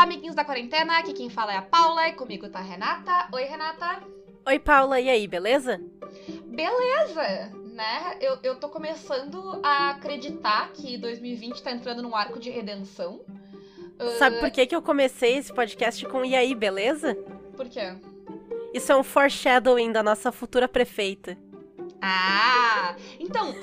Olá, amiguinhos da quarentena. Aqui quem fala é a Paula e comigo tá a Renata. Oi, Renata. Oi, Paula, e aí, beleza? Beleza, né? Eu, eu tô começando a acreditar que 2020 tá entrando num arco de redenção. Sabe por que, que eu comecei esse podcast com E aí, beleza? Por quê? Isso é um foreshadowing da nossa futura prefeita. Ah! Então,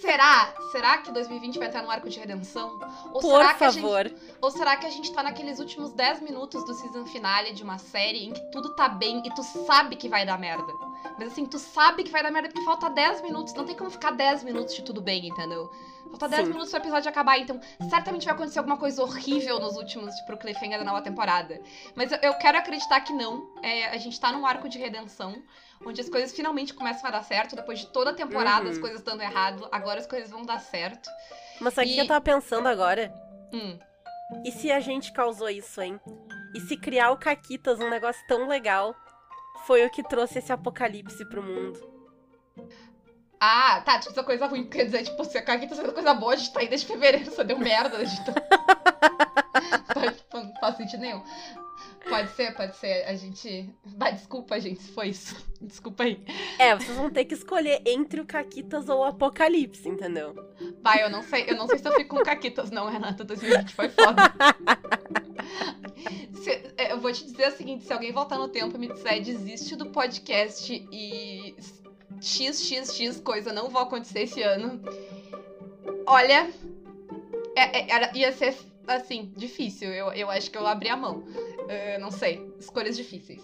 será? Será que 2020 vai estar no arco de redenção? Ou Por será favor. Que gente, ou será que a gente tá naqueles últimos 10 minutos do season finale de uma série em que tudo tá bem e tu sabe que vai dar merda? Mas assim, tu sabe que vai dar merda porque falta 10 minutos. Não tem como ficar 10 minutos de tudo bem, entendeu? Falta 10 Sim. minutos pro episódio acabar, então certamente vai acontecer alguma coisa horrível nos últimos, tipo, pro cliffhanger da nova temporada. Mas eu, eu quero acreditar que não. É, a gente tá num arco de redenção, onde as coisas finalmente começam a dar certo. Depois de toda a temporada, uhum. as coisas dando errado, agora as coisas vão dar certo. Mas sabe o e... que eu tava pensando agora? Hum. E se a gente causou isso, hein? E se criar o Caquitas, um negócio tão legal, foi o que trouxe esse apocalipse pro mundo? Ah, tá, tipo, essa coisa ruim, quer dizer, tipo, se a Caquita tá sendo coisa boa, a gente tá aí desde fevereiro, só deu merda, a gente tá... não faz sentido nenhum. Pode ser, pode ser. A gente. Vai, desculpa, gente, se foi isso. Desculpa aí. É, vocês vão ter que escolher entre o Caquitas ou o Apocalipse, entendeu? Pai, eu não sei. Eu não sei se eu fico com Caquitas, não, Renata. 2020 foi foda. se, é, eu vou te dizer o seguinte: se alguém voltar no tempo e me disser desiste do podcast e XXX coisa não vai acontecer esse ano. Olha, é, é, era, ia ser, assim, difícil. Eu, eu acho que eu abri a mão. Uh, não sei, escolhas difíceis.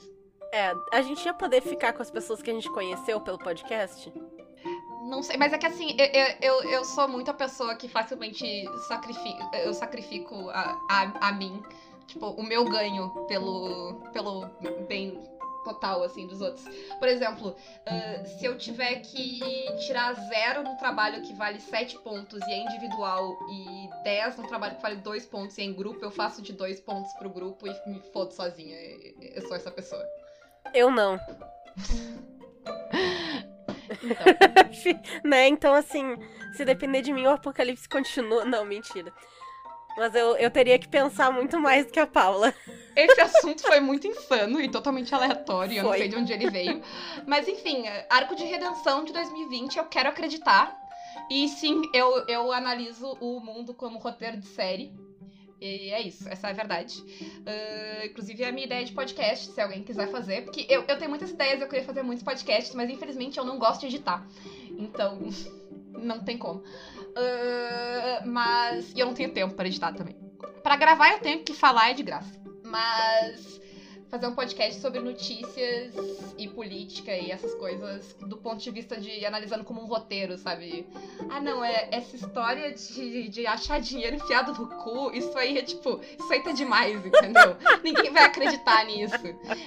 É, a gente ia poder ficar com as pessoas que a gente conheceu pelo podcast? Não sei, mas é que assim, eu, eu, eu sou muito a pessoa que facilmente sacrifico, eu sacrifico a, a, a mim, tipo, o meu ganho pelo, pelo bem total, assim, dos outros. Por exemplo, uh, se eu tiver que tirar zero no trabalho que vale 7 pontos e é individual e 10 no trabalho que vale 2 pontos e é em grupo, eu faço de 2 pontos pro grupo e me fodo sozinha. Eu sou essa pessoa. Eu não. então. né? Então, assim, se depender de mim, o apocalipse continua. Não, mentira. Mas eu, eu teria que pensar muito mais do que a Paula. Esse assunto foi muito insano e totalmente aleatório. Eu não sei de onde ele veio. Mas enfim, arco de redenção de 2020, eu quero acreditar. E sim, eu, eu analiso o mundo como roteiro de série. E é isso, essa é a verdade. Uh, inclusive, é a minha ideia de podcast, se alguém quiser fazer. Porque eu, eu tenho muitas ideias, eu queria fazer muitos podcasts, mas infelizmente eu não gosto de editar. Então, não tem como. Uh, mas. E eu não tenho tempo para editar também. Para gravar eu tenho que falar é de graça. Mas fazer um podcast sobre notícias e política e essas coisas do ponto de vista de analisando como um roteiro, sabe? Ah, não, é essa história de, de achar dinheiro enfiado no cu, isso aí é tipo, isso aí tá demais, entendeu? Ninguém vai acreditar nisso.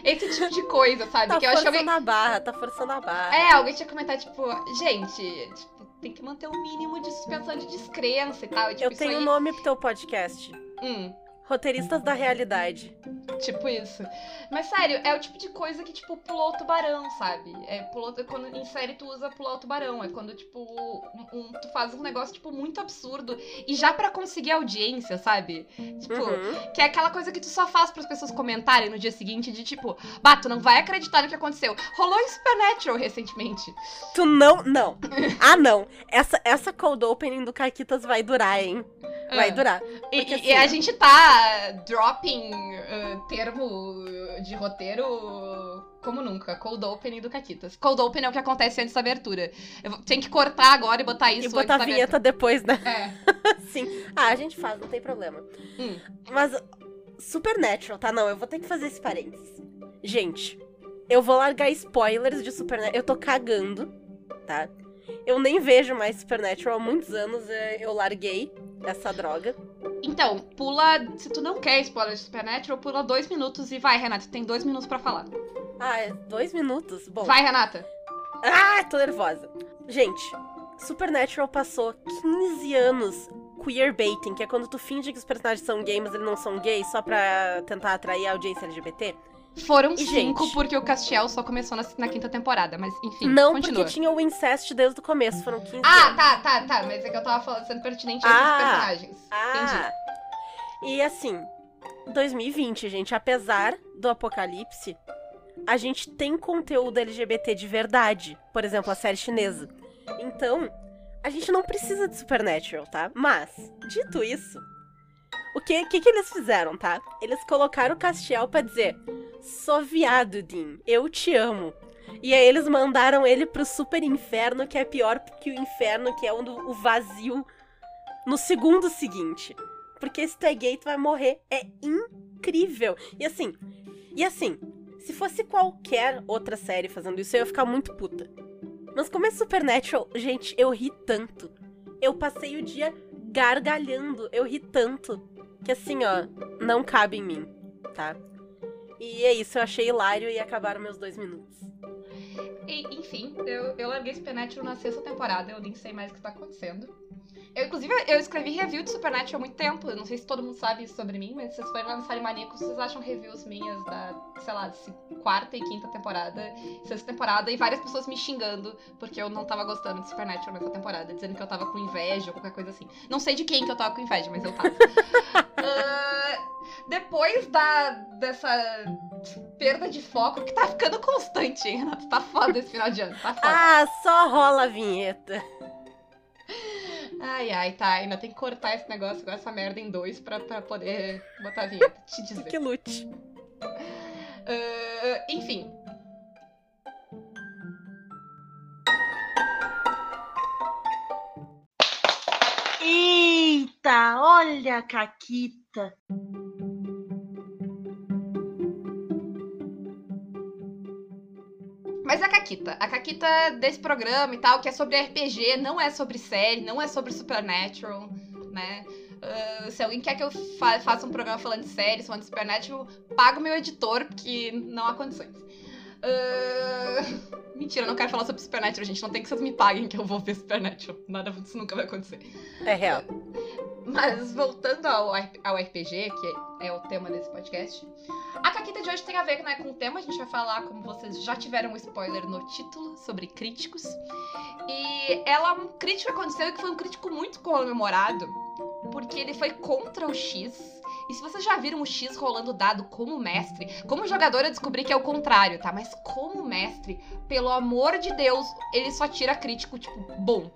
Esse tipo de coisa, sabe? Tá que eu forçando acho que alguém... a barra, tá forçando a barra. É, alguém tinha que comentar, tipo, gente, tipo, tem que manter um mínimo de suspensão de descrença e tal. Tipo, eu tenho um aí... nome pro teu podcast. Hum. Roteiristas da realidade. Tipo isso. Mas sério, é o tipo de coisa que, tipo, pulou o tubarão, sabe? É, pulou, quando em série tu usa pular o tubarão. É quando, tipo, um, um, tu faz um negócio, tipo, muito absurdo. E já para conseguir audiência, sabe? Tipo, uhum. que é aquela coisa que tu só faz para as pessoas comentarem no dia seguinte de tipo, bah, tu não vai acreditar no que aconteceu. Rolou em Supernatural recentemente. Tu não. Não. ah, não. Essa, essa cold opening do Caquitas vai durar, hein? Vai ah. durar. E, assim, e, a gente tá dropping uh, termo de roteiro como nunca. Cold opening do Caquitas. Cold open é o que acontece antes da abertura. Eu tenho que cortar agora e botar isso E botar a vinheta depois, né? É. Sim. Ah, a gente faz, não tem problema. Hum. Mas, Supernatural, tá? Não, eu vou ter que fazer esse parênteses. Gente, eu vou largar spoilers de Supernatural. Eu tô cagando, tá? Eu nem vejo mais Supernatural há muitos anos. É, eu larguei essa droga. Então, pula. Se tu não quer spoiler de Supernatural, pula dois minutos e vai, Renata. Tem dois minutos para falar. Ah, é dois minutos? Bom. Vai, Renata. Ah, tô nervosa. Gente, Supernatural passou 15 anos queerbaiting, que é quando tu finge que os personagens são gays, mas eles não são gays, só pra tentar atrair a audiência LGBT. Foram e, cinco, gente, porque o Castiel só começou na, na, quinta temporada, mas enfim. Não, continua. porque tinha o incest desde o começo, foram 15 Ah, anos. tá, tá, tá. Mas é que eu tava falando, sendo pertinente a ah, esses personagens. Ah. Entendi. E assim, 2020, gente. Apesar do apocalipse, a gente tem conteúdo LGBT de verdade. Por exemplo, a série chinesa. Então, a gente não precisa de Supernatural, tá? Mas, dito isso, o que, que, que eles fizeram, tá? Eles colocaram o Castiel pra dizer: Sou viado, Dean, eu te amo. E aí eles mandaram ele pro super inferno, que é pior que o inferno, que é o vazio, no segundo seguinte. Porque se tu é gay, tu vai morrer. É incrível. E assim, e assim, se fosse qualquer outra série fazendo isso, eu ia ficar muito puta. Mas como é Supernatural, gente, eu ri tanto. Eu passei o dia gargalhando, eu ri tanto. Que assim, ó, não cabe em mim, tá? E é isso, eu achei hilário e acabaram meus dois minutos. E, enfim, eu, eu larguei Supernatural na sexta temporada, eu nem sei mais o que tá acontecendo. Eu, inclusive, eu escrevi review de Supernatural há muito tempo. Eu não sei se todo mundo sabe isso sobre mim, mas se vocês forem lá no Série Maníacos, vocês acham reviews minhas da, sei lá, quarta e quinta temporada, sexta temporada, e várias pessoas me xingando porque eu não tava gostando de Supernatural nessa temporada, dizendo que eu tava com inveja ou qualquer coisa assim. Não sei de quem que eu tava com inveja, mas eu tava. uh, depois da, dessa perda de foco, que tá ficando constante, hein, Renato? Tá foda esse final de ano, tá foda. Ah, só rola a vinheta. Ai, ai, tá. Ainda tem que cortar esse negócio com essa merda em dois pra, pra poder botar a vinheta. Te dizer. Que lute. Uh, enfim. Eita, olha a Caquita. Mas a Caquita, a Caquita desse programa e tal, que é sobre RPG, não é sobre série, não é sobre Supernatural, né? Uh, se alguém quer que eu fa faça um programa falando de série, falando de Supernatural, paga o meu editor, porque não há condições. Uh... Mentira, eu não quero falar sobre Supernatural, gente. Não tem que vocês me paguem que eu vou ver Supernatural. Nada disso nunca vai acontecer. É real. Mas voltando ao, ao RPG, que é o tema desse podcast, a caquita de hoje tem a ver né, com o tema. A gente vai falar, como vocês já tiveram um spoiler no título, sobre críticos. E ela, um crítico aconteceu que foi um crítico muito comemorado, porque ele foi contra o X. E se vocês já viram o X rolando dado como mestre, como jogador eu descobri que é o contrário, tá? Mas como mestre, pelo amor de Deus, ele só tira crítico, tipo, bom.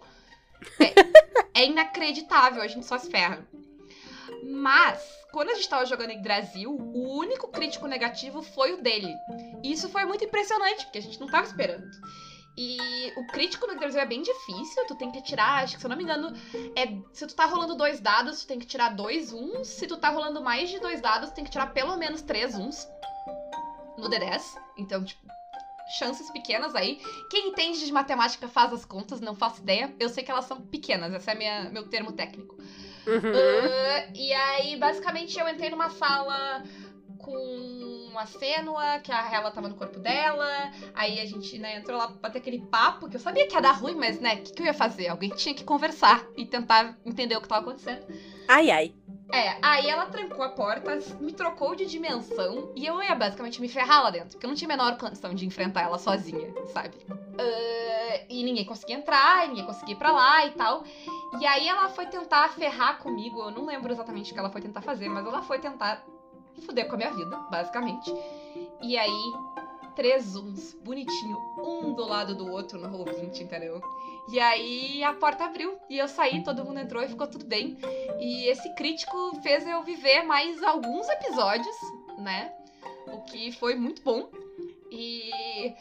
É, é inacreditável, a gente só se ferra. Mas, quando a gente tava jogando em Brasil, o único crítico negativo foi o dele. E isso foi muito impressionante, porque a gente não tava esperando. E o crítico no Brasil é bem difícil, tu tem que tirar, acho que se eu não me engano, é, se tu tá rolando dois dados, tu tem que tirar dois uns. Se tu tá rolando mais de dois dados, tu tem que tirar pelo menos três uns no D10. Então, tipo, chances pequenas aí. Quem entende de matemática faz as contas, não faço ideia. Eu sei que elas são pequenas, esse é minha, meu termo técnico. Uhum. Uh, e aí, basicamente, eu entrei numa sala com a Fênua, que a Hela tava no corpo dela. Aí a gente, né, entrou lá pra ter aquele papo, que eu sabia que ia dar ruim, mas, né, o que, que eu ia fazer? Alguém tinha que conversar e tentar entender o que tava acontecendo. Ai, ai. É, aí ela trancou a porta, me trocou de dimensão e eu ia basicamente me ferrar lá dentro, porque eu não tinha a menor condição de enfrentar ela sozinha, sabe? Uh, e ninguém conseguia entrar, ninguém conseguia ir pra lá e tal. E aí ela foi tentar ferrar comigo, eu não lembro exatamente o que ela foi tentar fazer, mas ela foi tentar fuder com a minha vida, basicamente. E aí, três zooms, bonitinho, um do lado do outro no Roll 20, entendeu? E aí a porta abriu e eu saí, todo mundo entrou e ficou tudo bem. E esse crítico fez eu viver mais alguns episódios, né? O que foi muito bom. E,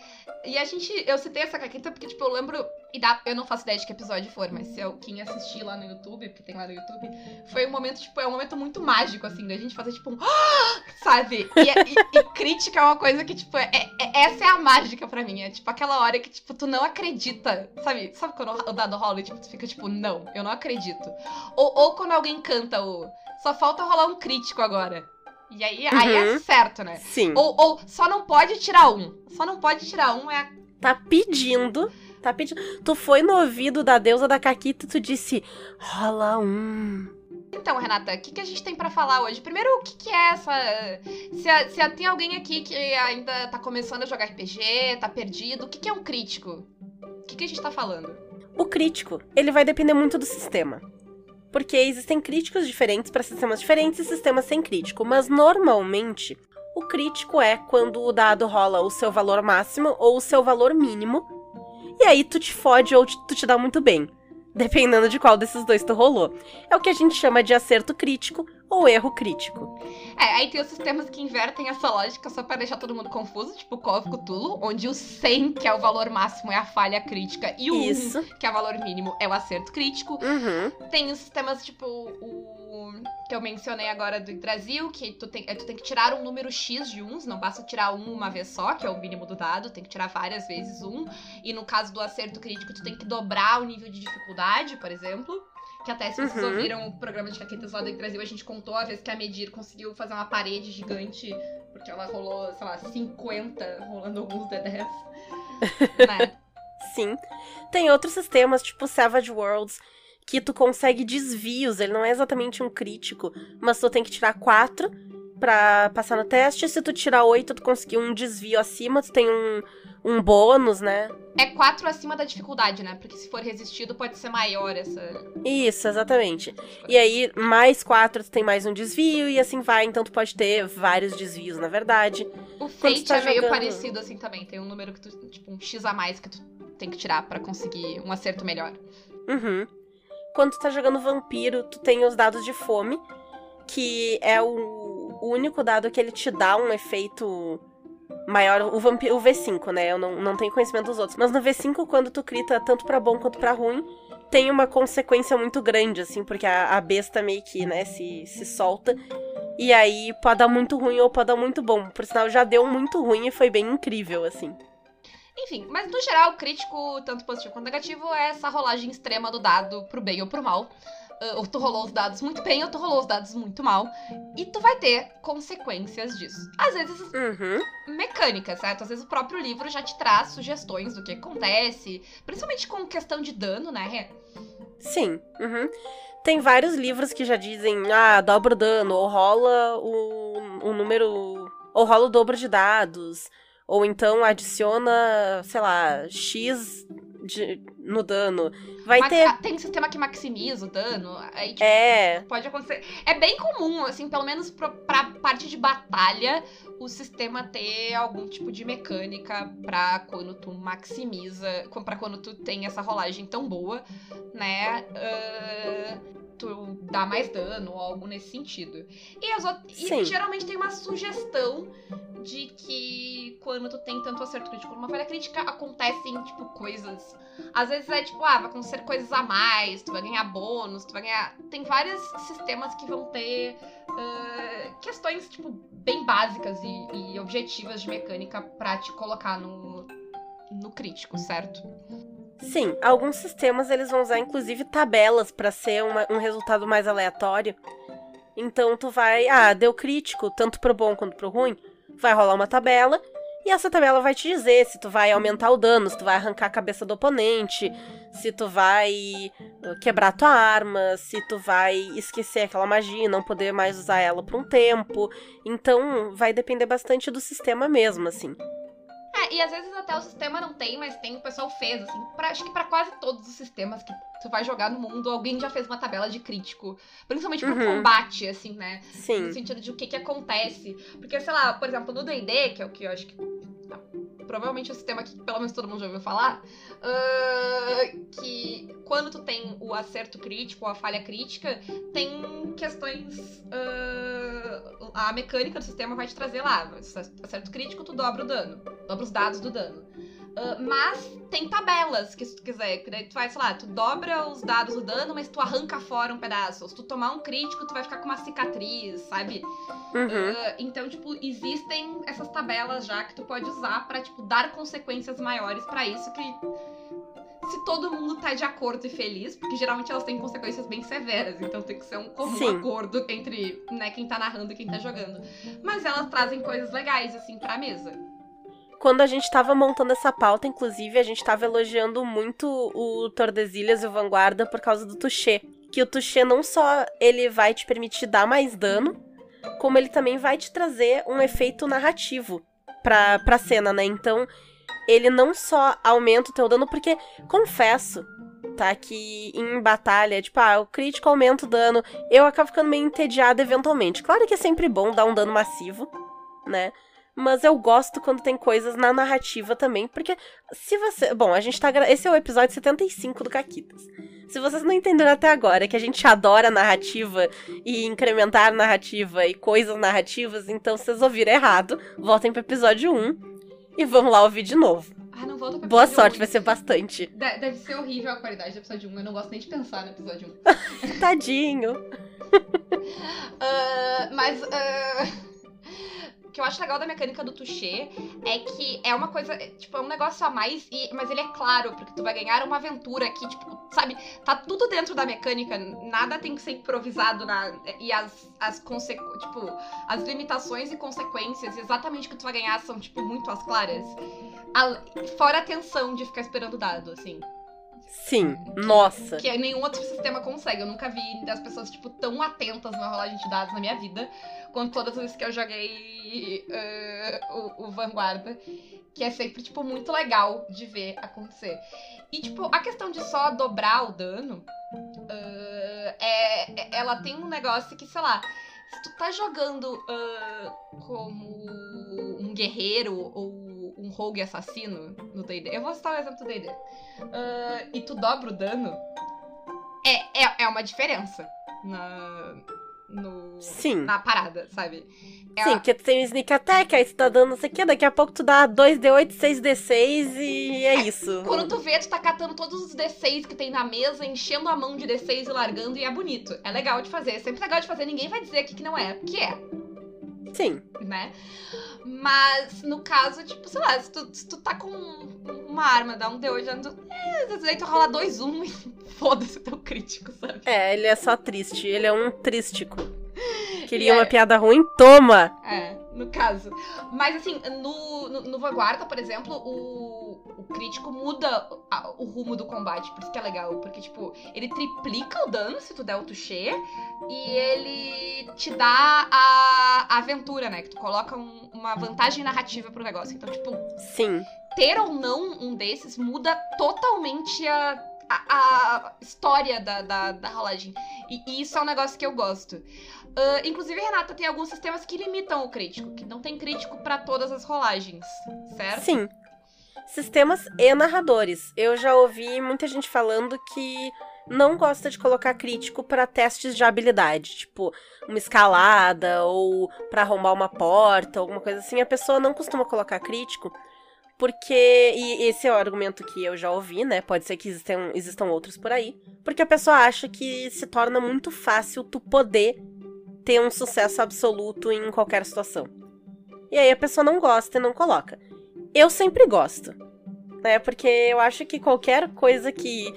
e a gente. Eu citei essa caqueta porque, tipo, eu lembro. E dá, eu não faço ideia de que episódio for, mas se eu, quem assistir lá no YouTube, porque tem lá no YouTube, foi um momento, tipo, é um momento muito mágico, assim, da gente fazer, tipo, um. Sabe? E, e, e crítica é uma coisa que, tipo, é, é, essa é a mágica pra mim. É tipo aquela hora que, tipo, tu não acredita. Sabe? Sabe quando o dado rola e tipo, tu fica, tipo, não, eu não acredito. Ou, ou quando alguém canta o. Só falta rolar um crítico agora. E aí, uhum. aí é certo, né? Sim. Ou, ou só não pode tirar um. Só não pode tirar um é. Tá pedindo. Tá pedindo. Tu foi no ouvido da deusa da Caquita e tu disse: rola um. Então, Renata, o que, que a gente tem para falar hoje? Primeiro, o que, que é essa. Se, se tem alguém aqui que ainda tá começando a jogar RPG, tá perdido, o que, que é um crítico? O que, que a gente tá falando? O crítico, ele vai depender muito do sistema. Porque existem críticos diferentes para sistemas diferentes e sistemas sem crítico, mas normalmente o crítico é quando o dado rola o seu valor máximo ou o seu valor mínimo, e aí tu te fode ou tu te dá muito bem dependendo de qual desses dois tu rolou. É o que a gente chama de acerto crítico ou erro crítico. É, aí tem os sistemas que invertem essa lógica só para deixar todo mundo confuso, tipo Call of Cthulhu, onde o 100, que é o valor máximo, é a falha crítica, e o Isso. 1, que é o valor mínimo, é o acerto crítico. Uhum. Tem os sistemas tipo o que eu mencionei agora do Brasil, que tu tem, tu tem que tirar um número X de uns, não basta tirar um uma vez só, que é o mínimo do dado, tem que tirar várias vezes um. E no caso do acerto crítico, tu tem que dobrar o nível de dificuldade, por exemplo. Que até se vocês uhum. ouviram o programa de caquetas lá do Brasil, a gente contou a vez que a Medir conseguiu fazer uma parede gigante, porque ela rolou, sei lá, 50, rolando alguns D10. né? Sim. Tem outros sistemas, tipo Savage Worlds, que tu consegue desvios. Ele não é exatamente um crítico, mas tu tem que tirar quatro para passar no teste. Se tu tirar oito, tu conseguir um desvio acima, tu tem um, um bônus, né? É quatro acima da dificuldade, né? Porque se for resistido, pode ser maior essa. Isso, exatamente. E aí, mais quatro, tu tem mais um desvio, e assim vai. Então, tu pode ter vários desvios, na verdade. O Fate tá é meio jogando... parecido assim também. Tem um número que tu. Tipo, um X a mais que tu tem que tirar para conseguir um acerto melhor. Uhum. Quando tu tá jogando vampiro, tu tem os dados de fome, que é o, único dado que ele te dá um efeito maior. O, vampiro, o V5, né? Eu não, não tenho conhecimento dos outros. Mas no V5, quando tu crita tanto para bom quanto para ruim, tem uma consequência muito grande, assim, porque a, a besta meio que, né, se, se solta. E aí pode dar muito ruim ou pode dar muito bom. Por sinal, já deu muito ruim e foi bem incrível, assim. Enfim, mas no geral, crítico, tanto positivo quanto negativo, é essa rolagem extrema do dado pro bem ou pro mal. Uh, ou tu rolou os dados muito bem, ou tu rolou os dados muito mal. E tu vai ter consequências disso. Às vezes, uhum. mecânicas, certo? Às vezes o próprio livro já te traz sugestões do que acontece. Principalmente com questão de dano, né, Rê? Sim. Uhum. Tem vários livros que já dizem, ah, dobra o dano, ou rola o, o número. Ou rola o dobro de dados ou então adiciona, sei lá, X de, no dano. Vai Mas, ter. Tem sistema que maximiza o dano. Aí, tipo, é. Pode acontecer. É bem comum, assim, pelo menos pra, pra parte de batalha, o sistema ter algum tipo de mecânica pra quando tu maximiza. pra quando tu tem essa rolagem tão boa, né? Uh, tu dá mais dano ou algo nesse sentido. E, as e geralmente tem uma sugestão de que quando tu tem tanto acerto crítico numa falha crítica, acontecem, tipo, coisas. Às vezes é tipo, ah, vai acontecer coisas a mais, tu vai ganhar bônus, tu vai ganhar. Tem vários sistemas que vão ter uh, questões, tipo, bem básicas e, e objetivas de mecânica pra te colocar no, no crítico, certo? Sim, alguns sistemas eles vão usar inclusive tabelas para ser uma, um resultado mais aleatório. Então tu vai, ah, deu crítico, tanto pro bom quanto pro ruim, vai rolar uma tabela e essa tabela vai te dizer se tu vai aumentar o dano, se tu vai arrancar a cabeça do oponente, se tu vai uh, quebrar tua arma, se tu vai esquecer aquela magia e não poder mais usar ela por um tempo. Então vai depender bastante do sistema mesmo, assim. É, e às vezes até o sistema não tem, mas tem, o pessoal fez, assim, pra, acho que para quase todos os sistemas que tu vai jogar no mundo, alguém já fez uma tabela de crítico. Principalmente pro uhum. combate, assim, né? Sim. No sentido de o que que acontece. Porque, sei lá, por exemplo, no D&D, que é o que eu acho que provavelmente o sistema que pelo menos todo mundo já ouviu falar, uh, que quando tu tem o acerto crítico ou a falha crítica, tem questões. Uh, a mecânica do sistema vai te trazer lá. Acerto crítico, tu dobra o dano. Dobra os dados do dano. Uh, mas tem tabelas, que se tu quiser, que daí tu faz, sei lá, tu dobra os dados do dano, mas tu arranca fora um pedaço. Se tu tomar um crítico, tu vai ficar com uma cicatriz, sabe? Uhum. Uh, então, tipo, existem essas tabelas já que tu pode usar para tipo, dar consequências maiores para isso que se todo mundo tá de acordo e feliz, porque geralmente elas têm consequências bem severas, então tem que ser um comum Sim. acordo entre, né, quem tá narrando e quem tá jogando. Mas elas trazem coisas legais, assim, pra mesa quando a gente tava montando essa pauta, inclusive, a gente tava elogiando muito o Tordesilhas e o Vanguarda por causa do Touché. Que o Touché não só ele vai te permitir dar mais dano, como ele também vai te trazer um efeito narrativo pra, pra cena, né? Então, ele não só aumenta o teu dano, porque, confesso, tá? Que em batalha, tipo, ah, o crítico aumenta o dano, eu acabo ficando meio entediada eventualmente. Claro que é sempre bom dar um dano massivo, né? Mas eu gosto quando tem coisas na narrativa também, porque se você. Bom, a gente tá. Esse é o episódio 75 do Caquitas. Se vocês não entenderam até agora que a gente adora narrativa e incrementar narrativa e coisas narrativas, então vocês ouviram errado. Voltem pro episódio 1 e vamos lá ouvir de novo. Ah, não volta pro Boa sorte, um. vai ser bastante. De- Deve ser horrível a qualidade do episódio 1. Eu não gosto nem de pensar no episódio 1. Tadinho. Ah, mas ah, o que eu acho legal da mecânica do touché é que é uma coisa, tipo, é um negócio a mais, e, mas ele é claro, porque tu vai ganhar uma aventura que, tipo, sabe, tá tudo dentro da mecânica, nada tem que ser improvisado na, e as, as tipo, as limitações e consequências, exatamente o que tu vai ganhar são, tipo, muito as claras. A- fora a tensão de ficar esperando o dado, assim. Sim, nossa. Que nenhum outro sistema consegue. Eu nunca vi as pessoas, tipo, tão atentas na rolagem de dados na minha vida quanto todas as que eu joguei eh, o, o Vanguarda. Que é sempre, tipo, muito legal de ver acontecer. E, tipo, a questão de só dobrar o dano, eh, é, ela tem um negócio que, sei lá, se tu tá jogando ah, como um guerreiro ou um rogue assassino no D&D, eu vou citar o exemplo do D&D, e tu dobra o dano, é, é, é uma diferença na, no, Sim. na parada, sabe? É Sim, porque tu tem o sneak attack, aí tu tá dando não sei o que, daqui a pouco tu dá 2d8, 6d6 e é isso. Quando tu vê, tu tá catando todos os D6 que tem na mesa, enchendo a mão de D6 e largando, e é bonito. É legal de fazer. É sempre legal de fazer, ninguém vai dizer aqui que não é. Que é, Sim, né? Mas, no caso, tipo, sei lá, se tu, se tu tá com uma arma, dá um D8, já não- é, às vezes aí tu rola 2, 1 e foda-se o teu crítico, sabe? é, ele é só triste, ele é um trístico. Queria E é- uma piada ruim? Toma! É, no caso. Mas assim, no, no, no Vanguarda, por exemplo, o, o crítico muda a- o rumo do combate. Por isso que é legal. Porque, tipo, ele triplica o dano se tu der o touché. E ele te dá a, a aventura, né? Que tu coloca um- uma vantagem narrativa pro negócio. Então, tipo, Sim, ter ou não um desses muda totalmente a, a, a história da, da, da rolagem. E, e isso é um negócio que eu gosto. Ah, inclusive, Renata, tem alguns sistemas que limitam o crítico, que não tem crítico pra todas as rolagens, certo? sim. Sistemas e narradores. Eu já ouvi muita gente falando que não gosta de colocar crítico pra testes de habilidade, tipo uma escalada ou pra arrombar uma porta, alguma coisa assim. A pessoa não costuma colocar crítico porque e esse é o argumento que eu já ouvi, né? Pode ser que existam, existam outros por aí, porque a pessoa acha que se torna muito fácil tu poder ter um sucesso absoluto em qualquer situação. E aí a pessoa não gosta e não coloca. Eu sempre gosto, né? Porque eu acho que qualquer coisa que.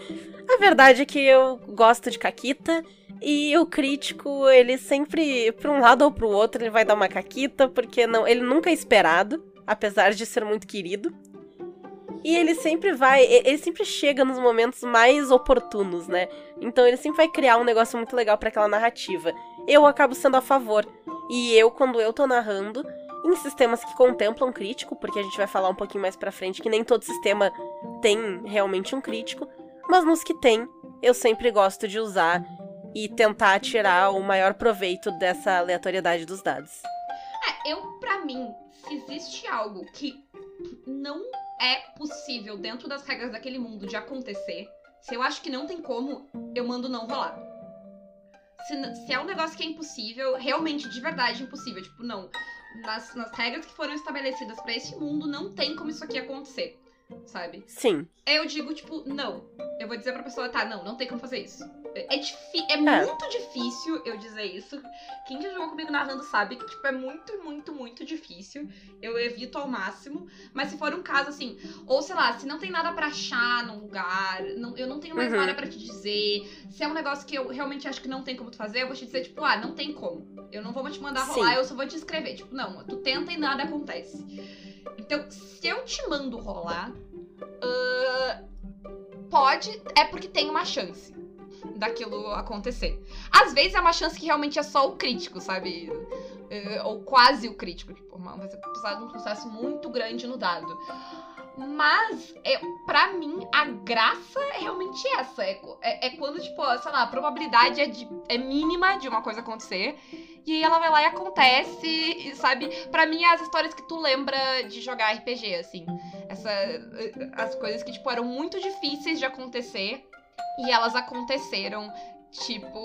A verdade é que eu gosto de Caquita e o crítico, ele sempre, pra um lado ou pro outro, ele vai dar uma Caquita, porque não, ele nunca é esperado, apesar de ser muito querido. E ele sempre vai, ele sempre chega nos momentos mais oportunos, né? Então ele sempre vai criar um negócio muito legal pra aquela narrativa. Eu acabo sendo a favor. E eu, quando eu tô narrando, em sistemas que contemplam crítico, porque a gente vai falar um pouquinho mais pra frente que nem todo sistema tem realmente um crítico, mas nos que tem, eu sempre gosto de usar e tentar tirar o maior proveito dessa aleatoriedade dos dados. É, eu, pra mim, existe algo que não é possível dentro das regras daquele mundo de acontecer, se eu acho que não tem como, eu mando não rolar. Se, se é um negócio que é impossível, realmente, de verdade impossível, tipo, não. Nas, nas regras que foram estabelecidas pra esse mundo, não tem como isso aqui acontecer, sabe? Sim, eu digo, tipo, não. Eu vou dizer pra pessoa, tá, não, não tem como fazer isso. É, difí é muito difícil eu dizer isso. Quem já jogou comigo narrando sabe que, tipo, é muito, muito, muito difícil. Eu evito ao máximo. Mas se for um caso assim, ou sei lá, se não tem nada pra achar num lugar, não, eu não tenho mais Uhum. nada pra te dizer. Se é um negócio que eu realmente acho que não tem como tu fazer, eu vou te dizer, tipo, ah, não tem como. Eu não vou te mandar rolar, Sim. eu só vou te escrever. Tipo, não, tu tenta e nada acontece. Então, se eu te mando rolar, ah, pode, é porque tem uma chance daquilo acontecer. Às vezes é uma chance que realmente é só o crítico, sabe? Eh, ou quase o crítico. Tipo, vai precisar de um sucesso muito grande no dado. Mas, é, pra mim, a graça é realmente essa. É, é, é quando, tipo, sei lá, a probabilidade é, de, é mínima de uma coisa acontecer. E aí ela vai lá e acontece, e, sabe? Pra mim, é as histórias que tu lembra de jogar RPG, assim. Essa, as coisas que, tipo, eram muito difíceis de acontecer. E elas aconteceram, tipo,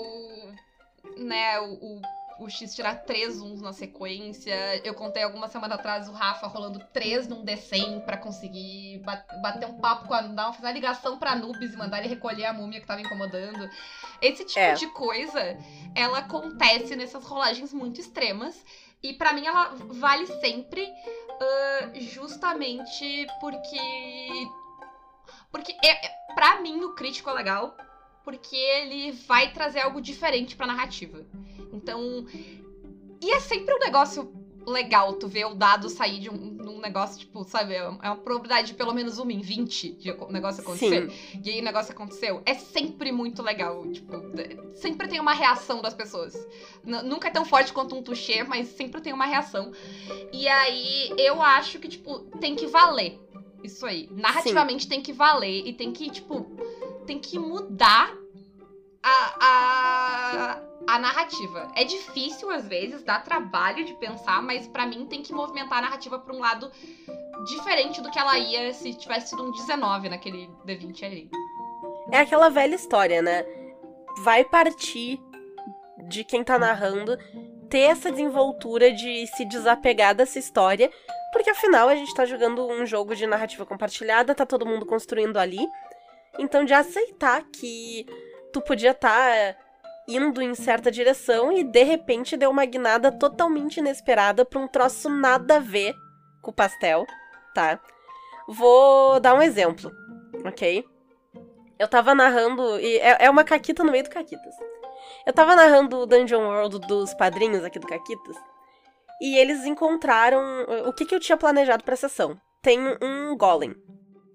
né, o, o X tirar três uns na sequência. Eu contei algumas semanas atrás o Rafa rolando três num D100 pra conseguir bater um papo com a. Dar, fazer uma ligação pra Nubes e mandar ele recolher a múmia que tava incomodando. Esse tipo é. de coisa, ela acontece nessas rolagens muito extremas. E para mim ela vale sempre uh, justamente porque. Porque é, é, pra mim o crítico é legal porque ele vai trazer algo diferente pra narrativa. Então. E é sempre um negócio legal tu ver o dado sair de um, um negócio, tipo, sabe? É uma probabilidade de pelo menos uma em 20 de o negócio acontecer. Sim. E aí o negócio aconteceu. É sempre muito legal. Tipo, sempre tem uma reação das pessoas. N nunca é tão forte quanto um touché, mas sempre tem uma reação. E aí eu acho que, tipo, tem que valer. Isso aí. Narrativamente Sim. tem que valer e tem que, tipo, tem que mudar a, a, a narrativa. É difícil às vezes, dá trabalho de pensar, mas para mim tem que movimentar a narrativa pra um lado diferente do que ela ia se tivesse sido um 19 naquele D20 ali. É aquela velha história, né? Vai partir de quem tá narrando ter essa desenvoltura de se desapegar dessa história, porque afinal a gente tá jogando um jogo de narrativa compartilhada, tá todo mundo construindo ali. Então de aceitar que tu podia estar tá indo em certa direção e de repente deu uma guinada totalmente inesperada pra um troço nada a ver com o pastel, tá? Vou dar um exemplo, ok? Eu tava narrando. E é, é uma Caquita no meio do Caquitas. Eu tava narrando o Dungeon World dos padrinhos aqui do Caquitas. E eles encontraram. O que, que eu tinha planejado pra sessão? Tem um Golem.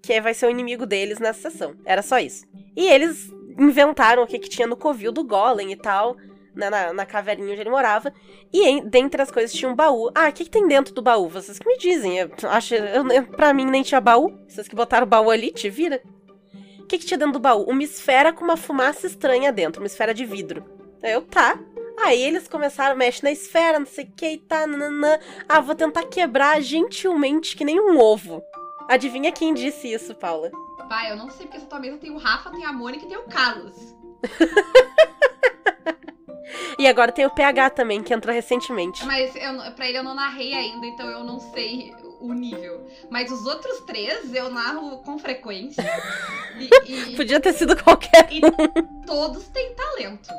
Que vai ser o inimigo deles nessa sessão. Era só isso. E eles inventaram o que, que tinha no covil do Golem e tal, né, na, na caverninha onde ele morava. E em, dentre as coisas tinha um baú. Ah, o que, que tem dentro do baú? Vocês que me dizem. Eu acho, eu, eu, pra mim nem tinha baú. Vocês que botaram o baú ali, te vira. O que, que tinha dentro do baú? Uma esfera com uma fumaça estranha dentro, uma esfera de vidro. Eu, tá. Aí eles começaram a mexer na esfera, não sei o que e tá, nananã. Ah, vou tentar quebrar gentilmente, que nem um ovo. Adivinha quem disse isso, Paula? Pai, eu não sei porque essa tua mesa tem o Rafa, tem a Mônica e tem o Carlos. e agora tem o PH também, que entrou recentemente. Mas eu, pra ele eu não narrei ainda, então eu não sei o nível. Mas os outros três eu narro com frequência. e, e, Podia ter sido qualquer um. E todos têm talento.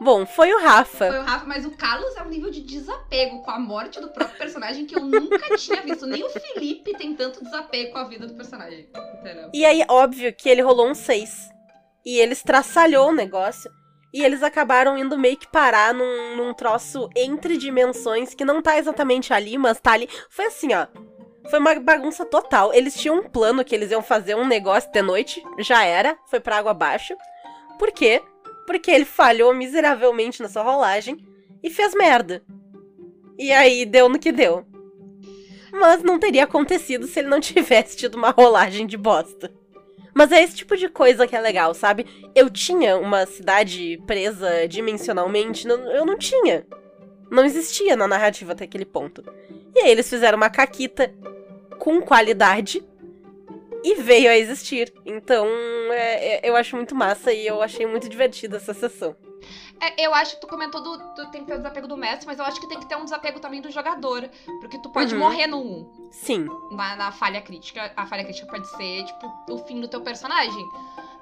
Bom, foi o Rafa. Foi o Rafa, mas o Carlos é um nível de desapego com a morte do próprio personagem que eu nunca tinha visto. Nem o Felipe tem tanto desapego com a vida do personagem. Entendeu? E aí, óbvio que ele rolou um 6. E ele estraçalhou o negócio. E eles acabaram indo meio que parar num, num troço entre dimensões que não tá exatamente ali, mas tá ali. Foi assim, ó. Foi uma bagunça total. Eles tinham um plano que eles iam fazer um negócio de noite. Já era. Foi pra água abaixo. Por quê? Porque ele falhou miseravelmente na sua rolagem e fez merda. E aí deu no que deu. Mas não teria acontecido se ele não tivesse tido uma rolagem de bosta. Mas é esse tipo de coisa que é legal, sabe? Eu tinha uma cidade presa dimensionalmente, eu não tinha. Não existia na narrativa até aquele ponto. E aí eles fizeram uma caquita com qualidade e veio a existir. Então, é, é, eu acho muito massa e eu achei muito divertida essa sessão. É, eu acho que tu comentou do, do, tem que ter o desapego do mestre, mas eu acho que tem que ter um desapego também do jogador. Porque tu pode uhum. morrer no 1. Sim. Na, na, falha crítica. A falha crítica pode ser, tipo, o fim do teu personagem.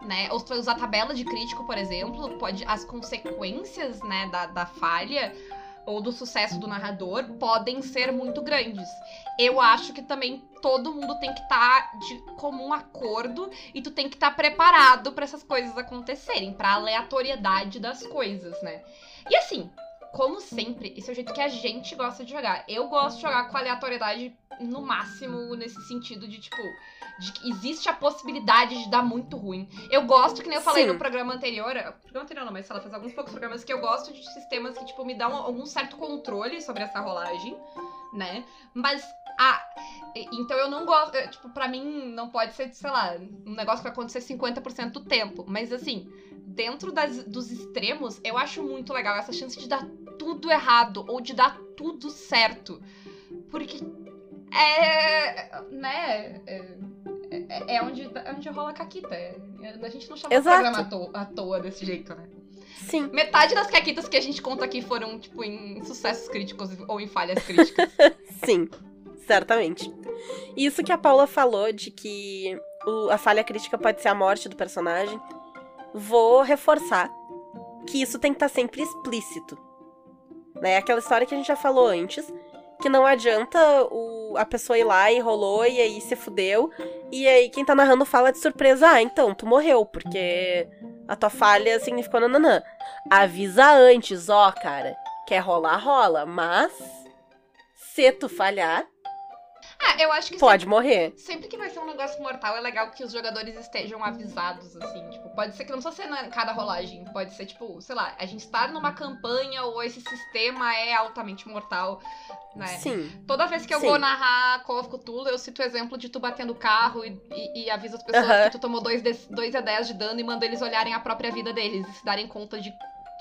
Né? Ou se tu vai usar tabela de crítico, por exemplo, pode. As consequências, né, da, da falha ou do sucesso do narrador podem ser muito grandes. Eu acho que também todo mundo tem que estar tá de comum acordo e tu tem que estar tá preparado para essas coisas acontecerem, para aleatoriedade das coisas, né? E assim, como sempre, esse é o jeito que a gente gosta de jogar. Eu gosto de jogar com aleatoriedade no máximo nesse sentido de tipo de que existe a possibilidade de dar muito ruim. Eu gosto, que nem eu falei Sim. no programa anterior, programa anterior não, mas ela faz alguns poucos programas que eu gosto de sistemas que, tipo, me dão algum certo controle sobre essa rolagem, né? Mas a, Então eu não gosto. Tipo, pra mim não pode ser, sei lá, um negócio que vai acontecer 50% do tempo. Mas assim, dentro das- dos extremos, eu acho muito legal essa chance de dar tudo errado ou de dar tudo certo. Porque é. né? É, é- é onde, é onde rola a caquita. É- a gente não chama o Exato. programa à toa, à toa desse jeito, né? Sim. Metade das caquitas que a gente conta aqui foram, tipo, em sucessos críticos ou em falhas críticas. Sim, certamente. Isso que a Paula falou de que o- a falha crítica pode ser a morte do personagem, vou reforçar que isso tem que estar sempre explícito. Né? Aquela história que a gente já falou antes, que não adianta o- a pessoa ir lá e rolou e aí se fudeu, e aí quem tá narrando fala de surpresa, ah, então, tu morreu, porque a tua falha significou nananã. Avisa antes, ó, cara, quer rolar, rola, mas se tu falhar, Ah, eu acho que pode morrer. Sempre, sempre que vai ser um negócio mortal, é legal que os jogadores estejam avisados, assim. Tipo, pode ser que não precisa ser na cada rolagem. Pode ser, tipo, sei lá, a gente tá numa campanha ou esse sistema é altamente mortal, né? Sim. Toda vez que eu Sim. vou narrar Call of Cthulhu, eu cito o exemplo de tu batendo o carro e, e, e avisa as pessoas Aham. que tu tomou 2 dois a 10 de dano e manda eles olharem a própria vida deles e se darem conta de,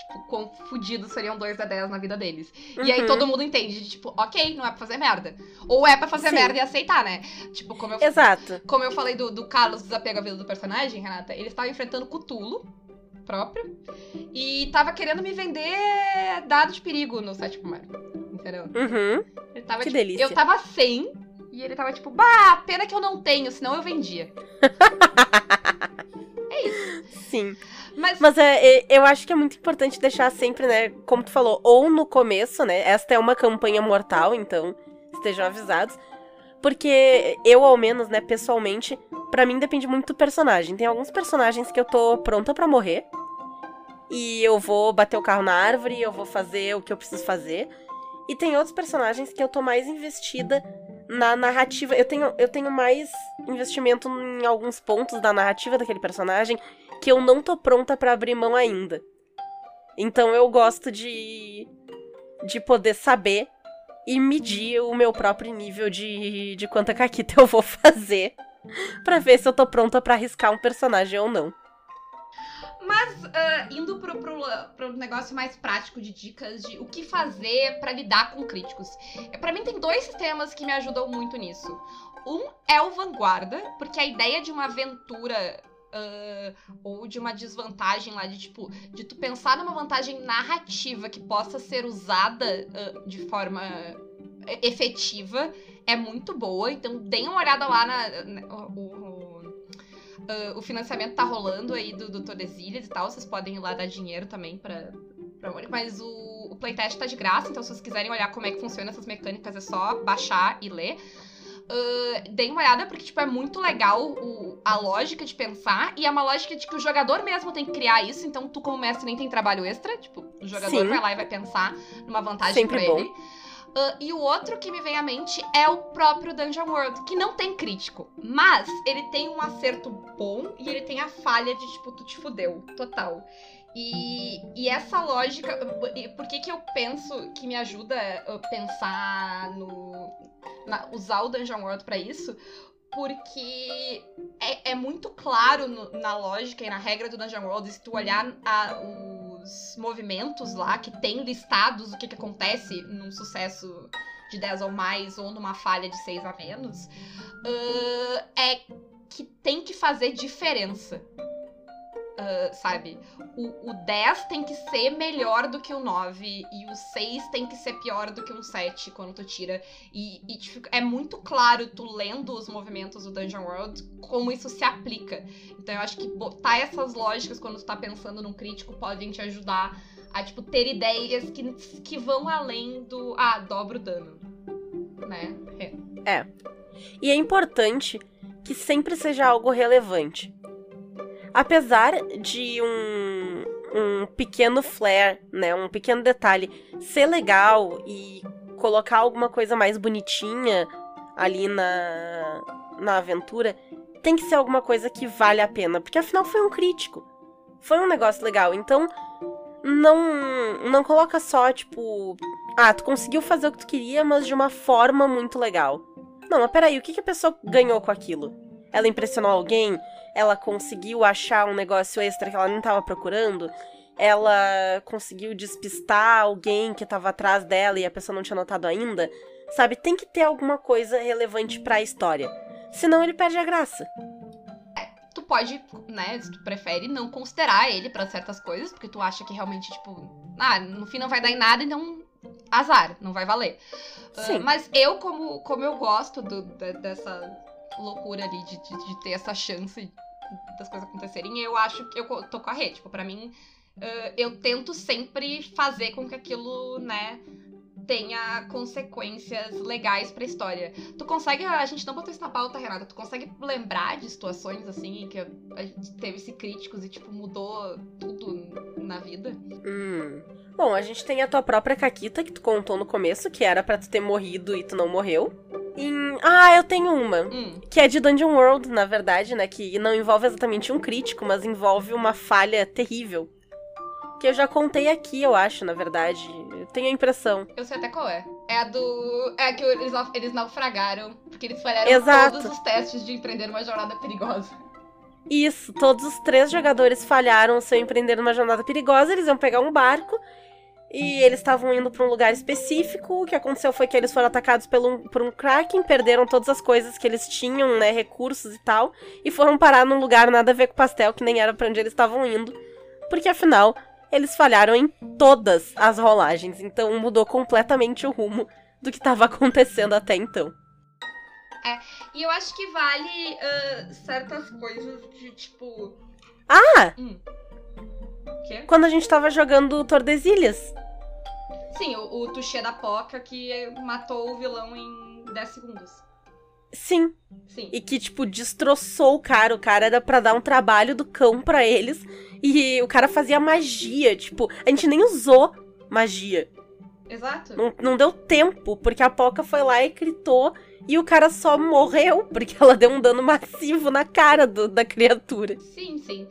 tipo, quão fudidos seriam 2 a 10 na vida deles. E aí Uhum. todo mundo entende, de, tipo, ok, não é pra fazer merda. Ou é pra fazer Sim. merda e aceitar, né? Tipo, como eu, Exato. como eu falei do, do Carlos desapego à vida do personagem, Renata, ele estava enfrentando Cthulhu próprio e tava querendo me vender dado de perigo no sétimo mar. Entendeu? Uhum. Ele tava, Que tipo, delícia. Eu tava sem e ele tava tipo, bah, pena que eu não tenho, senão eu vendia. Sim. Mas, Mas é, é, eu acho que é muito importante deixar sempre, né, como tu falou, ou no começo, né? Esta é uma campanha mortal, então estejam avisados. Porque eu, ao menos, né, pessoalmente, pra mim depende muito do personagem. Tem alguns personagens que eu tô pronta pra morrer. E eu vou bater o carro na árvore, eu vou fazer o que eu preciso fazer. E tem outros personagens que eu tô mais investida na narrativa. Eu tenho, eu tenho mais investimento em alguns pontos da narrativa daquele personagem que eu não tô pronta pra abrir mão ainda. Então eu gosto de de poder saber e medir o meu próprio nível de, de quanta caquita eu vou fazer pra ver se eu tô pronta pra arriscar um personagem ou não. mas ah, indo pro, pro, pro negócio mais prático de dicas de o que fazer pra lidar com críticos. É, Pra mim tem dois sistemas que me ajudam muito nisso. Um é o Vanguarda, porque a ideia de uma aventura ah, ou de uma desvantagem lá de tipo de tu pensar numa vantagem narrativa que possa ser usada ah, de forma efetiva é muito boa. Então deem uma olhada lá na, na- o, ah, o financiamento tá rolando aí do, do Tordesilhas e tal. Vocês podem ir lá dar dinheiro também pra mas o, o playtest tá de graça, então se vocês quiserem olhar como é que funciona essas mecânicas, é só baixar e ler. Uh, deem uma olhada, porque, tipo, é muito legal o- a lógica de pensar. E é uma lógica de que o jogador mesmo tem que criar isso. Então, tu, como mestre, nem tem trabalho extra. Tipo, o jogador Sim. vai lá e vai pensar numa vantagem Sempre pra bom. ele. Uh, e o outro que me vem à mente é o próprio Dungeon World, que não tem crítico. Mas ele tem um acerto bom e ele tem a falha de, tipo, tu te fudeu. Total. E, e essa lógica. Por que, que eu penso que me ajuda a pensar no. na- usar o Dungeon World pra isso? Porque é, é muito claro no- na lógica e na regra do Dungeon World, se tu olhar a- os movimentos lá que tem listados o que, que acontece num sucesso de 10 ou mais ou numa falha de 6 a menos, ah, é que tem que fazer diferença. Ah, sabe? O, o 10 tem que ser melhor do que o 9 e o 6 tem que ser pior do que um 7 quando tu tira. E, e tipo, é muito claro tu lendo os movimentos do Dungeon World como isso se aplica. Então eu acho que botar essas lógicas quando tu tá pensando num crítico podem te ajudar a, tipo, ter ideias que, que vão além do. Ah, dobra o dano. Né? É. E é importante que sempre seja algo relevante. Apesar de um, um pequeno flare, né, um pequeno detalhe ser legal e colocar alguma coisa mais bonitinha ali na, na aventura, tem que ser alguma coisa que vale a pena, porque afinal foi um crítico. Foi um negócio legal, então não não coloca só tipo, ah, tu conseguiu fazer o que tu queria, mas de uma forma muito legal. Não, mas peraí, o que, que a pessoa ganhou com aquilo? Ela impressionou alguém? Ela conseguiu achar um negócio extra que ela não estava procurando? Ela conseguiu despistar alguém que estava atrás dela e a pessoa não tinha notado ainda? Sabe, tem que ter alguma coisa relevante para a história. Senão ele perde a graça. Tu pode, né, se tu prefere não considerar ele para certas coisas, porque tu acha que realmente, tipo, ah, no fim não vai dar em nada, então azar, não vai valer. Sim. Uh, mas eu, como, como eu gosto do, de, dessa loucura ali de, de, de, ter essa chance das coisas acontecerem, eu acho que eu tô com a rede. Tipo, pra mim, uh, eu tento sempre fazer com que aquilo, né, tenha consequências legais pra história. Tu consegue, a gente não botou isso na pauta, Renata, tu consegue lembrar de situações assim que a gente teve esse críticos e tipo mudou tudo na vida? Hum. Bom, a gente tem a tua própria Caquita que tu contou no começo, que era para tu ter morrido e tu não morreu. Em... Ah, eu tenho uma. Hum. Que é de Dungeon World, na verdade, né? Que não envolve exatamente um crítico, mas envolve uma falha terrível. Que eu já contei aqui, eu acho, na verdade. Eu tenho a impressão. Eu sei até qual é. É a do. É a que eles, eles naufragaram. Porque eles falharam Exato. todos os testes de empreender uma jornada perigosa. Isso, todos os três jogadores falharam seu empreender uma jornada perigosa. Eles iam pegar um barco e eles estavam indo para um lugar específico. O que aconteceu foi que eles foram atacados pelo, por um Kraken, perderam todas as coisas que eles tinham, né, recursos e tal, e foram parar num lugar nada a ver com pastel, que nem era para onde eles estavam indo. Porque afinal, eles falharam em todas as rolagens, então mudou completamente o rumo do que estava acontecendo até então. É, e eu acho que vale uh, certas coisas de tipo. Ah! Hum. Quê? Quando a gente tava jogando Tordesilhas. Sim, o, o Tuxê da Poca que matou o vilão em 10 segundos. Sim. Sim. E que, tipo, destroçou o cara. O cara era pra dar um trabalho do cão pra eles. E o cara fazia magia. Tipo, a gente nem usou magia. Exato. Não, não deu tempo, porque a Poca foi lá e gritou. E o cara só morreu, porque ela deu um dano massivo na cara do, da criatura. Sim, sim.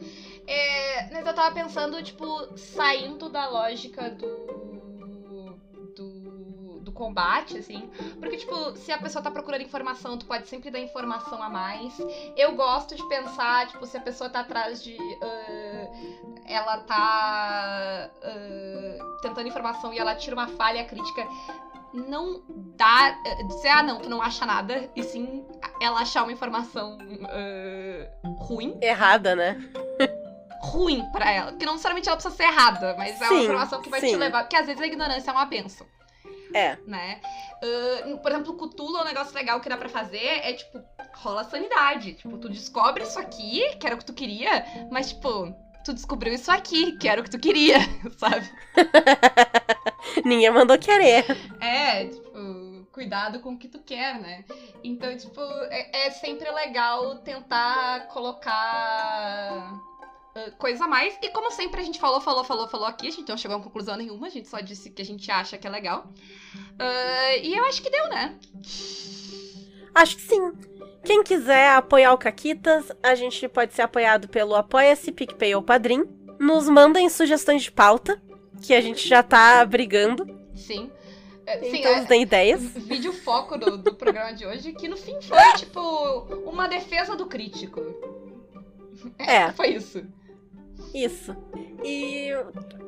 É, mas eu tava pensando, tipo, saindo da lógica do. Do. combate, assim. Porque, tipo, se a pessoa tá procurando informação, tu pode sempre dar informação a mais. Eu gosto de pensar, tipo, se a pessoa tá atrás de. Uh, ela tá. Uh, tentando informação e ela tira uma falha crítica não dá. Dizer, ah, não, tu não acha nada, e sim ela achar uma informação uh, ruim. Errada, né? ruim para ela. Que não necessariamente ela precisa ser errada, mas é Sim, uma informação que vai sim. te levar. Porque às vezes a ignorância é uma benção, É. né? Uh, por exemplo, Cthulhu é um negócio legal que dá pra fazer, é tipo, rola sanidade. Tipo, tu descobre isso aqui, que era o que tu queria, mas tipo, tu descobriu isso aqui, que era o que tu queria, sabe? Ninguém mandou querer. É, tipo, cuidado com o que tu quer, né? Então, tipo, é, é sempre legal tentar colocar coisa a mais. E como sempre a gente falou, falou, falou, falou aqui, a gente não chegou a conclusão nenhuma, a gente só disse que a gente acha que é legal. Uh, e eu acho que deu, né? Acho que sim. Quem quiser apoiar o Caquitas, a gente pode ser apoiado pelo Apoia-se, PicPay ou Padrim. Nos mandem sugestões de pauta, que a gente já tá brigando. Sim. É, Sim, Então nos deem ideias. vídeo foco do, do programa de hoje, que no fim foi, tipo, uma defesa do crítico. É. Foi isso. Isso. E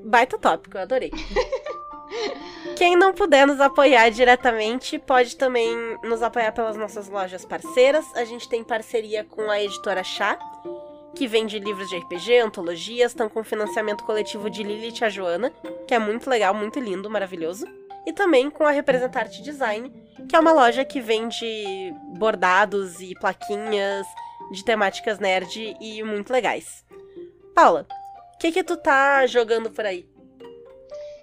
baita tópico, eu adorei. Quem não puder nos apoiar diretamente, pode também nos apoiar pelas nossas lojas parceiras. A gente tem parceria com a editora Chá, que vende livros de RPG, antologias, estão com financiamento coletivo de Lilith e a Joana, que é muito legal, muito lindo, maravilhoso. E também com a Representarte Design, que é uma loja que vende bordados e plaquinhas de temáticas nerd e muito legais. Paula, o que que tu tá jogando por aí?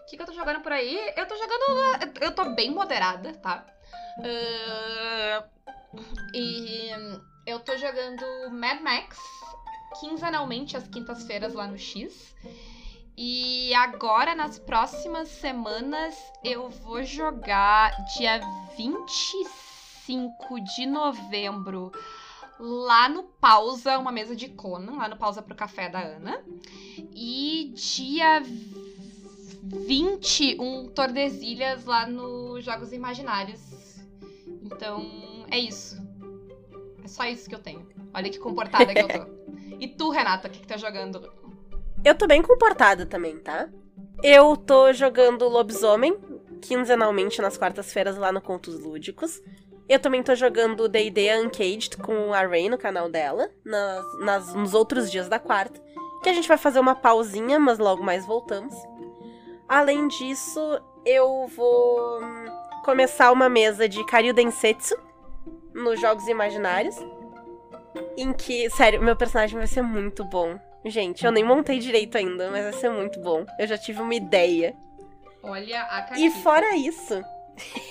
O que, que eu tô jogando por aí? Eu tô jogando. Eu tô bem moderada, tá? Ah, e eu tô jogando Mad Max quinzenalmente às quintas-feiras lá no X. E agora, nas próximas semanas, eu vou jogar dia 25 de novembro lá no Pausa, uma mesa de Conan, lá no Pausa pro Café da Ana. E dia 20, um Tordesilhas lá no Jogos Imaginários. Então, É isso. É só isso que eu tenho. Olha que comportada que eu tô. E tu, Renata, o que, que tá jogando? Eu tô bem comportada também, tá? Eu tô jogando Lobisomem, quinzenalmente nas quartas-feiras lá no Contos Lúdicos. Eu também tô jogando D&D Uncaged com a Ray no canal dela, nas, nas, nos outros dias da quarta. Que a gente vai fazer uma pausinha, mas logo mais voltamos. Além disso, eu vou começar uma mesa de Karyu Densetsu nos Jogos Imaginários. Em que, sério, meu personagem vai ser muito bom. Gente, eu nem montei direito ainda, mas vai ser muito bom. Eu já tive uma ideia. Olha a Kakita. E fora isso,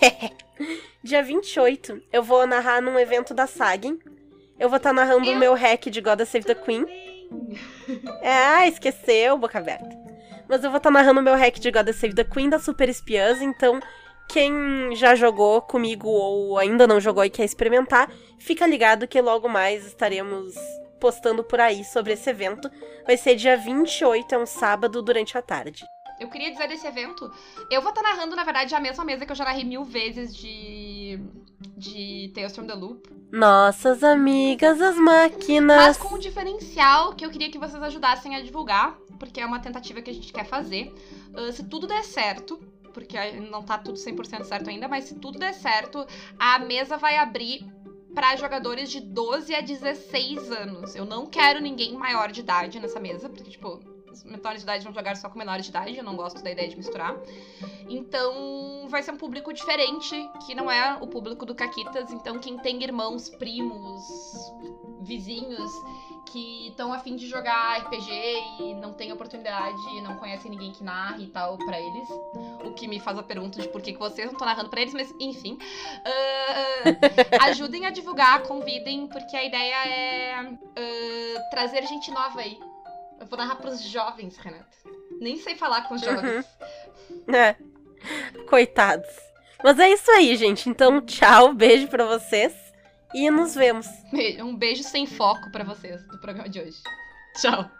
dia 28, eu vou narrar num evento da Sagen. Eu vou estar tá narrando o Eu meu hack de God Save the Queen. É, ah, esqueceu, boca aberta. Mas eu vou estar narrando o meu hack de God Save the Queen da Super Espiãs, então quem já jogou comigo ou ainda não jogou e quer experimentar, fica ligado que logo mais estaremos postando por aí sobre esse evento. Vai ser dia 28, é um sábado, durante a tarde. Eu queria dizer desse evento. Eu vou estar narrando, na verdade, a mesma mesa que eu já narrei mil vezes de. de Tales from the Loop. Nossas amigas, as máquinas. Mas com um diferencial que eu queria que vocês ajudassem a divulgar, porque é uma tentativa que a gente quer fazer. Ah, se tudo der certo, porque não tá tudo 100% certo ainda, mas se tudo der certo, a mesa vai abrir para jogadores de 12 a 16 anos. Eu não quero ninguém maior de idade nessa mesa, porque, tipo, menores de idade vão jogar só com menores de idade, eu não gosto da ideia de misturar. Então, vai ser um público diferente, que não é o público do Caquitas. Então, quem tem irmãos, primos, vizinhos que estão afim de jogar RPG e não tem oportunidade, não conhecem ninguém que narre e tal pra eles. O que me faz a pergunta de por que, que vocês não estão narrando pra eles, mas enfim. Ah, ajudem a divulgar, convidem, porque a ideia é ah, trazer gente nova aí. Eu vou narrar pros jovens, Renata. Nem sei falar com os uhum. jovens. Uhum. É. Coitados. Mas é isso aí, gente. Então, tchau, beijo para vocês e nos vemos. Um beijo sem foco para vocês do programa de hoje. Tchau.